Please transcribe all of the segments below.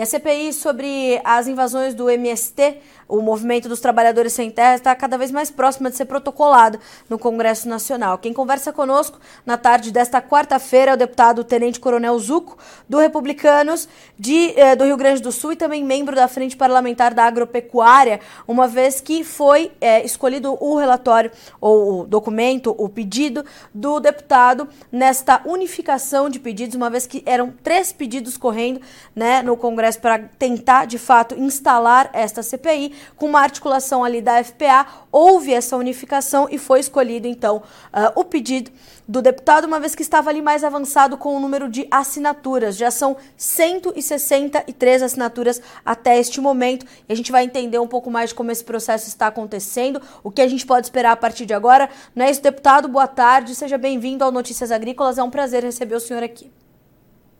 A CPI sobre as invasões do MST, o Movimento dos Trabalhadores Sem Terra, está cada vez mais próxima de ser protocolada no Congresso Nacional. Quem conversa conosco na tarde desta quarta-feira é o deputado Tenente Coronel Zuco, do Republicanos de, eh, do Rio Grande do Sul e também membro da Frente Parlamentar da Agropecuária, uma vez que foi eh, escolhido o relatório, ou o documento, o pedido do deputado nesta unificação de pedidos, uma vez que eram três pedidos correndo né, no Congresso para tentar, de fato, instalar esta CPI, com uma articulação ali da FPA, houve essa unificação e foi escolhido, então, uh, o pedido do deputado, uma vez que estava ali mais avançado com o número de assinaturas. Já são 163 assinaturas até este momento. E a gente vai entender um pouco mais de como esse processo está acontecendo, o que a gente pode esperar a partir de agora. Não é isso, deputado? Boa tarde, seja bem-vindo ao Notícias Agrícolas. É um prazer receber o senhor aqui.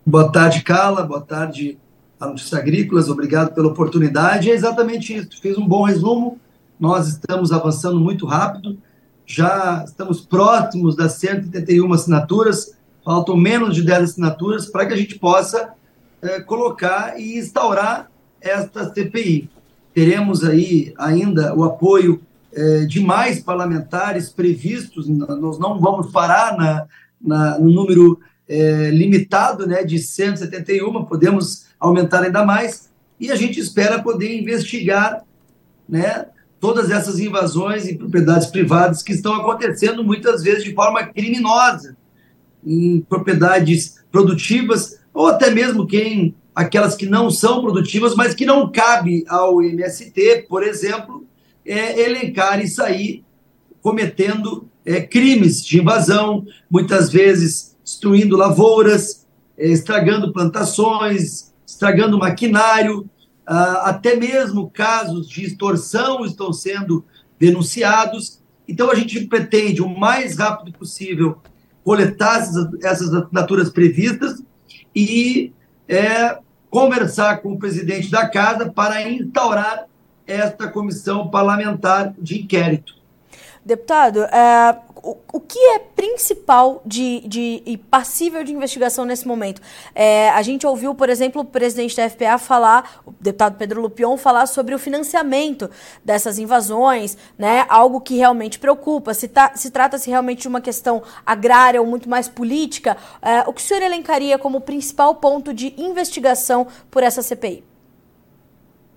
Boa tarde, Carla. Boa tarde a Notícias Agrícolas. Obrigado pela oportunidade. É exatamente isso. Fiz um bom resumo. Nós estamos avançando muito rápido já estamos próximos das 181 assinaturas, faltam menos de 10 assinaturas para que a gente possa é, colocar e instaurar esta CPI. Teremos aí ainda o apoio é, de mais parlamentares previstos, nós não vamos parar na, na no número é, limitado né, de 171, podemos aumentar ainda mais, e a gente espera poder investigar né, todas essas invasões em propriedades privadas que estão acontecendo muitas vezes de forma criminosa em propriedades produtivas ou até mesmo quem aquelas que não são produtivas, mas que não cabe ao MST, por exemplo, é, elencar e sair cometendo é, crimes de invasão, muitas vezes destruindo lavouras, é, estragando plantações, estragando maquinário, Uh, até mesmo casos de extorsão estão sendo denunciados. Então, a gente pretende, o mais rápido possível, coletar essas, essas assinaturas previstas e é, conversar com o presidente da casa para instaurar esta comissão parlamentar de inquérito. Deputado, é, o, o que é principal de, de, e passível de investigação nesse momento? É, a gente ouviu, por exemplo, o presidente da FPA falar, o deputado Pedro Lupion, falar sobre o financiamento dessas invasões, né? Algo que realmente preocupa. Se, tá, se trata-se realmente de uma questão agrária ou muito mais política, é, o que o senhor elencaria como principal ponto de investigação por essa CPI?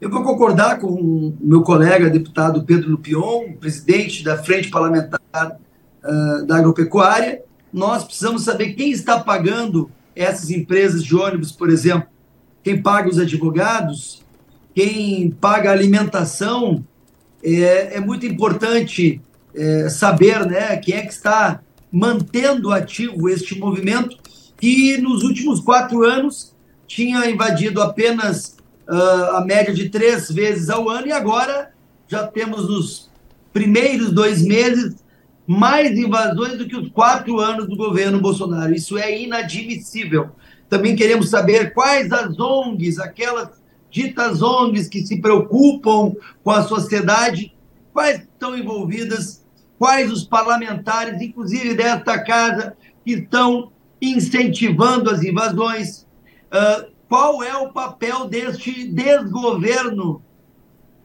Eu vou concordar com o meu colega deputado Pedro Lupion, presidente da Frente Parlamentar uh, da Agropecuária. Nós precisamos saber quem está pagando essas empresas de ônibus, por exemplo. Quem paga os advogados, quem paga a alimentação. É, é muito importante é, saber né, quem é que está mantendo ativo este movimento que nos últimos quatro anos tinha invadido apenas uh, a média de três vezes ao ano, e agora já temos nos primeiros dois meses mais invasões do que os quatro anos do governo Bolsonaro. Isso é inadmissível. Também queremos saber quais as ONGs, aquelas ditas ONGs que se preocupam com a sociedade, quais estão envolvidas, quais os parlamentares, inclusive desta casa, que estão incentivando as invasões. Uh, qual é o papel deste desgoverno?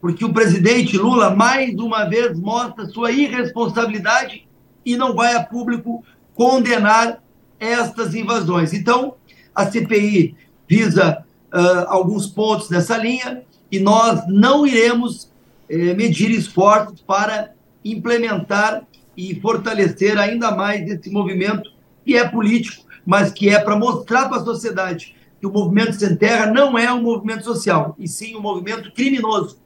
Porque o presidente Lula, mais uma vez, mostra sua irresponsabilidade e não vai a público condenar estas invasões. Então, a CPI visa uh, alguns pontos nessa linha e nós não iremos eh, medir esforços para implementar e fortalecer ainda mais esse movimento que é político, mas que é para mostrar para a sociedade que o movimento sem terra não é um movimento social, e sim um movimento criminoso.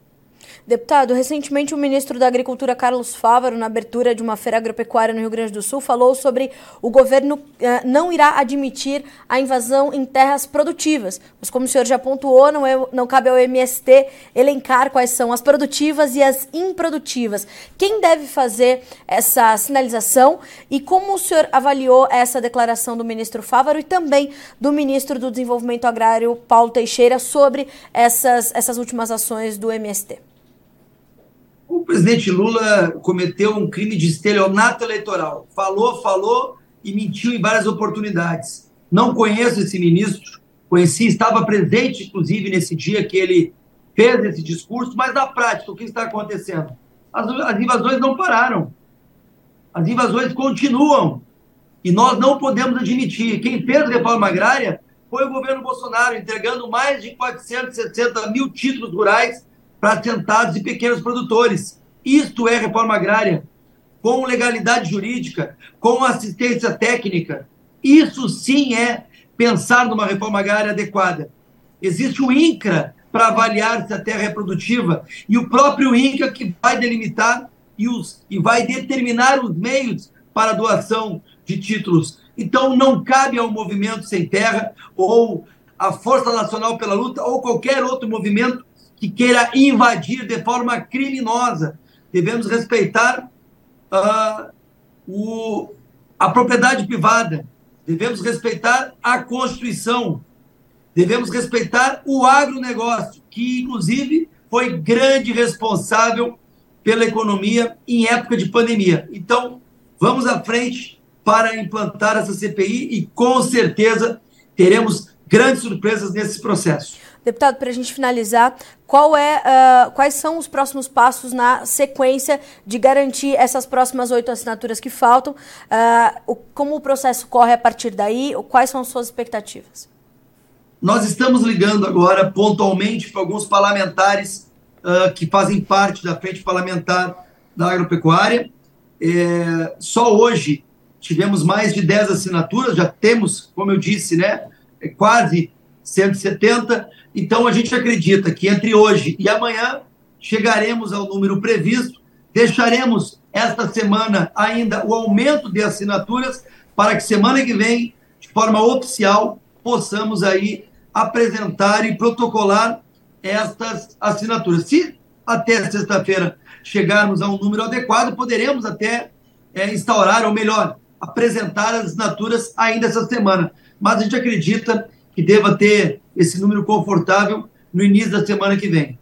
Deputado, recentemente o ministro da Agricultura, Carlos Fávaro, na abertura de uma feira agropecuária no Rio Grande do Sul, falou sobre o governo uh, não irá admitir a invasão em terras produtivas. Mas como o senhor já pontuou, não, é, não cabe ao MST elencar quais são as produtivas e as improdutivas. Quem deve fazer essa sinalização e como o senhor avaliou essa declaração do ministro Fávaro e também do ministro do Desenvolvimento Agrário, Paulo Teixeira, sobre essas, essas últimas ações do MST? O presidente Lula cometeu um crime de estelionato eleitoral. Falou, falou e mentiu em várias oportunidades. Não conheço esse ministro, conheci, estava presente, inclusive, nesse dia que ele fez esse discurso, mas na prática, o que está acontecendo? As, as invasões não pararam. As invasões continuam. E nós não podemos admitir. Quem fez a reforma agrária foi o governo Bolsonaro, entregando mais de 460 mil títulos rurais para assentados e pequenos produtores. Isto é reforma agrária, com legalidade jurídica, com assistência técnica. Isso sim é pensar numa reforma agrária adequada. Existe o INCRA para avaliar se a terra é produtiva e o próprio INCRA que vai delimitar e, os, e vai determinar os meios para doação de títulos. Então, não cabe ao Movimento Sem Terra ou à Força Nacional pela Luta ou qualquer outro movimento que queira invadir de forma criminosa. Devemos respeitar uh, o, a propriedade privada, devemos respeitar a Constituição, devemos respeitar o agronegócio, que inclusive foi grande responsável pela economia em época de pandemia. Então, vamos à frente para implantar essa CPI e com certeza teremos grandes surpresas nesse processo. Deputado, para a gente finalizar, é, uh, quais são os próximos passos na sequência de garantir essas próximas oito assinaturas que faltam? Uh, o, como o processo corre a partir daí? Quais são as suas expectativas? Nós estamos ligando agora pontualmente para alguns parlamentares uh, que fazem parte da frente parlamentar da agropecuária. É, só hoje tivemos mais de 10 assinaturas, já temos, como eu disse, né, quase 170. Então, a gente acredita que entre hoje e amanhã chegaremos ao número previsto, deixaremos esta semana ainda o aumento de assinaturas para que semana que vem, de forma oficial, possamos aí apresentar e protocolar estas assinaturas. Se até sexta-feira chegarmos a um número adequado, poderemos até é, instaurar, ou melhor, apresentar as assinaturas ainda essa semana. Mas a gente acredita que deva ter esse número confortável no início da semana que vem.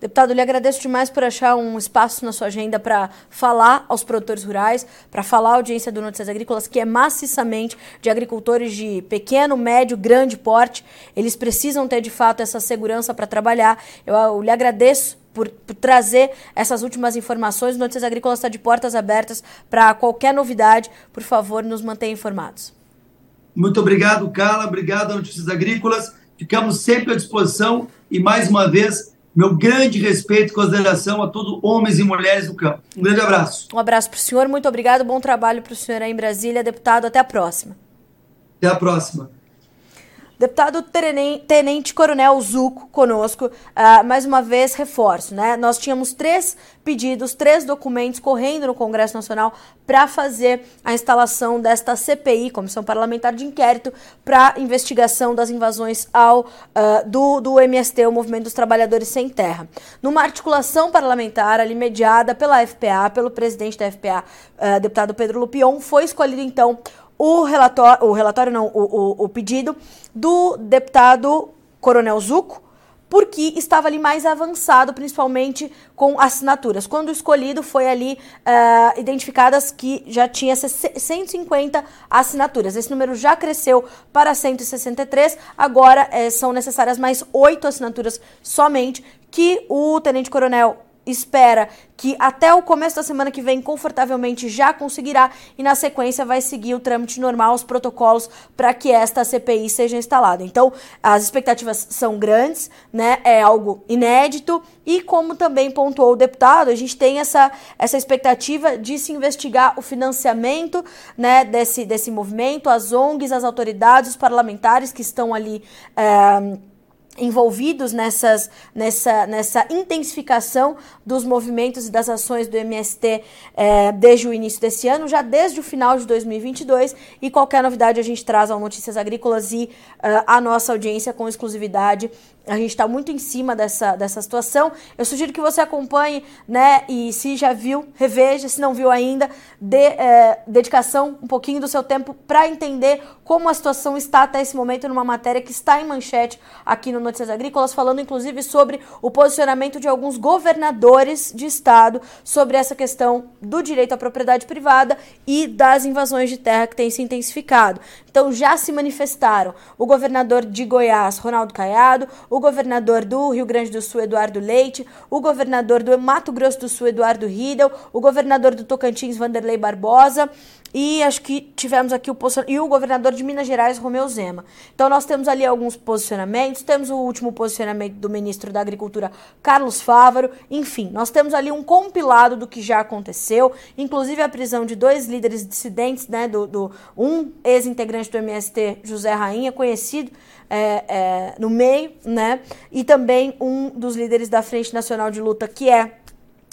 Deputado, lhe agradeço demais por achar um espaço na sua agenda para falar aos produtores rurais, para falar à audiência do Notícias Agrícolas, que é maciçamente de agricultores de pequeno, médio, grande porte. Eles precisam ter, de fato, essa segurança para trabalhar. Eu, eu lhe agradeço por, por, trazer essas últimas informações. Notícias Agrícolas está de portas abertas para qualquer novidade. Por favor, nos mantenha informados. Muito obrigado, Carla. Obrigado Notícias Agrícolas. Ficamos sempre à disposição e, mais uma vez, meu grande respeito e consideração a todos homens e mulheres do campo. Um grande abraço. Um abraço para o senhor, muito obrigado, bom trabalho para o senhor aí em Brasília. Deputado, até a próxima. Até a próxima. Deputado Tenente Coronel Zuco conosco, uh, mais uma vez reforço, né? Nós tínhamos três pedidos, três documentos correndo no Congresso Nacional para fazer a instalação desta CPI, Comissão Parlamentar de Inquérito, para investigação das invasões ao uh, do, do MST, o Movimento dos Trabalhadores Sem Terra. Numa articulação parlamentar ali mediada pela FPA, pelo presidente da FPA, uh, deputado Pedro Lupion, foi escolhido então o relatório, o relatório não, o, o, o pedido do deputado Coronel Zuco, porque estava ali mais avançado, principalmente com assinaturas. Quando escolhido, foi ali uh, identificadas que já tinha 150 assinaturas. Esse número já cresceu para 163. Agora eh, são necessárias mais oito assinaturas somente que o tenente coronel espera que até o começo da semana que vem confortavelmente já conseguirá e na sequência vai seguir o trâmite normal, os protocolos para que esta CPI seja instalada. Então, as expectativas são grandes, né? É algo inédito e como também pontuou o deputado, a gente tem essa, essa expectativa de se investigar o financiamento, né, desse desse movimento, as ONGs, as autoridades, os parlamentares que estão ali é, envolvidos nessas, nessa, nessa intensificação dos movimentos e das ações do MST é, desde o início desse ano, já desde o final de 2022. E qualquer novidade a gente traz ao Notícias Agrícolas e uh, nossa audiência com exclusividade A gente está muito em cima dessa, dessa situação. Eu sugiro que você acompanhe, né? E se já viu, reveja. Se não viu ainda, dê é, dedicação um pouquinho do seu tempo para entender como a situação está até esse momento numa matéria que está em manchete aqui no Notícias Agrícolas, falando inclusive sobre o posicionamento de alguns governadores de estado sobre essa questão do direito à propriedade privada e das invasões de terra que têm se intensificado. Então já se manifestaram o governador de Goiás, Ronaldo Caiado, o governador do Rio Grande do Sul, Eduardo Leite, o governador do Mato Grosso do Sul, Eduardo Riedel, o governador do Tocantins, Vanderlei Barbosa, e acho que tivemos aqui o e o governador de Minas Gerais, Romeu Zema. Então nós temos ali alguns posicionamentos, temos o último posicionamento do ministro da Agricultura, Carlos Fávaro, enfim, nós temos ali um compilado do que já aconteceu, inclusive a prisão de dois líderes dissidentes, né, do, do um ex-integrante do MST, José Rainha, conhecido é, é, no meio, né, e também um dos líderes da Frente Nacional de Luta, que é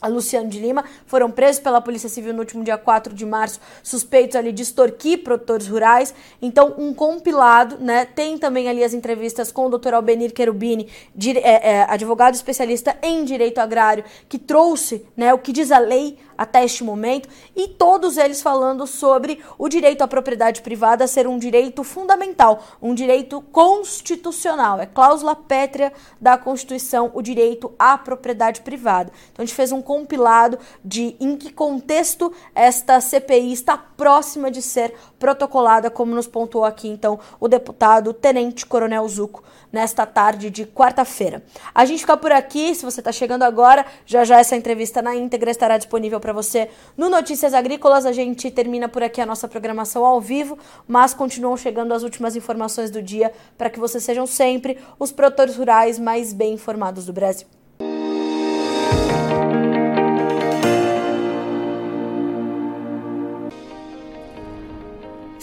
Luciano de Lima, foram presos pela Polícia Civil no último dia 4 de março, suspeitos ali de extorquir produtores rurais. Então, um compilado, né? Tem também ali as entrevistas com o Dr. Albenir Cherubini, é, é, advogado especialista em direito agrário, que trouxe né, o que diz a lei até este momento, e todos eles falando sobre o direito à propriedade privada ser um direito fundamental, um direito constitucional. É cláusula pétrea da Constituição o direito à propriedade privada. Então, a gente fez um compilado de em que contexto esta CPI está próxima de ser protocolada, como nos pontuou aqui então o deputado Tenente Coronel Zuco nesta tarde de quarta-feira. A gente fica por aqui, se você está chegando agora, já já essa entrevista na íntegra estará disponível para você no Notícias Agrícolas. A gente termina por aqui a nossa programação ao vivo, mas continuam chegando as últimas informações do dia para que vocês sejam sempre os produtores rurais mais bem informados do Brasil.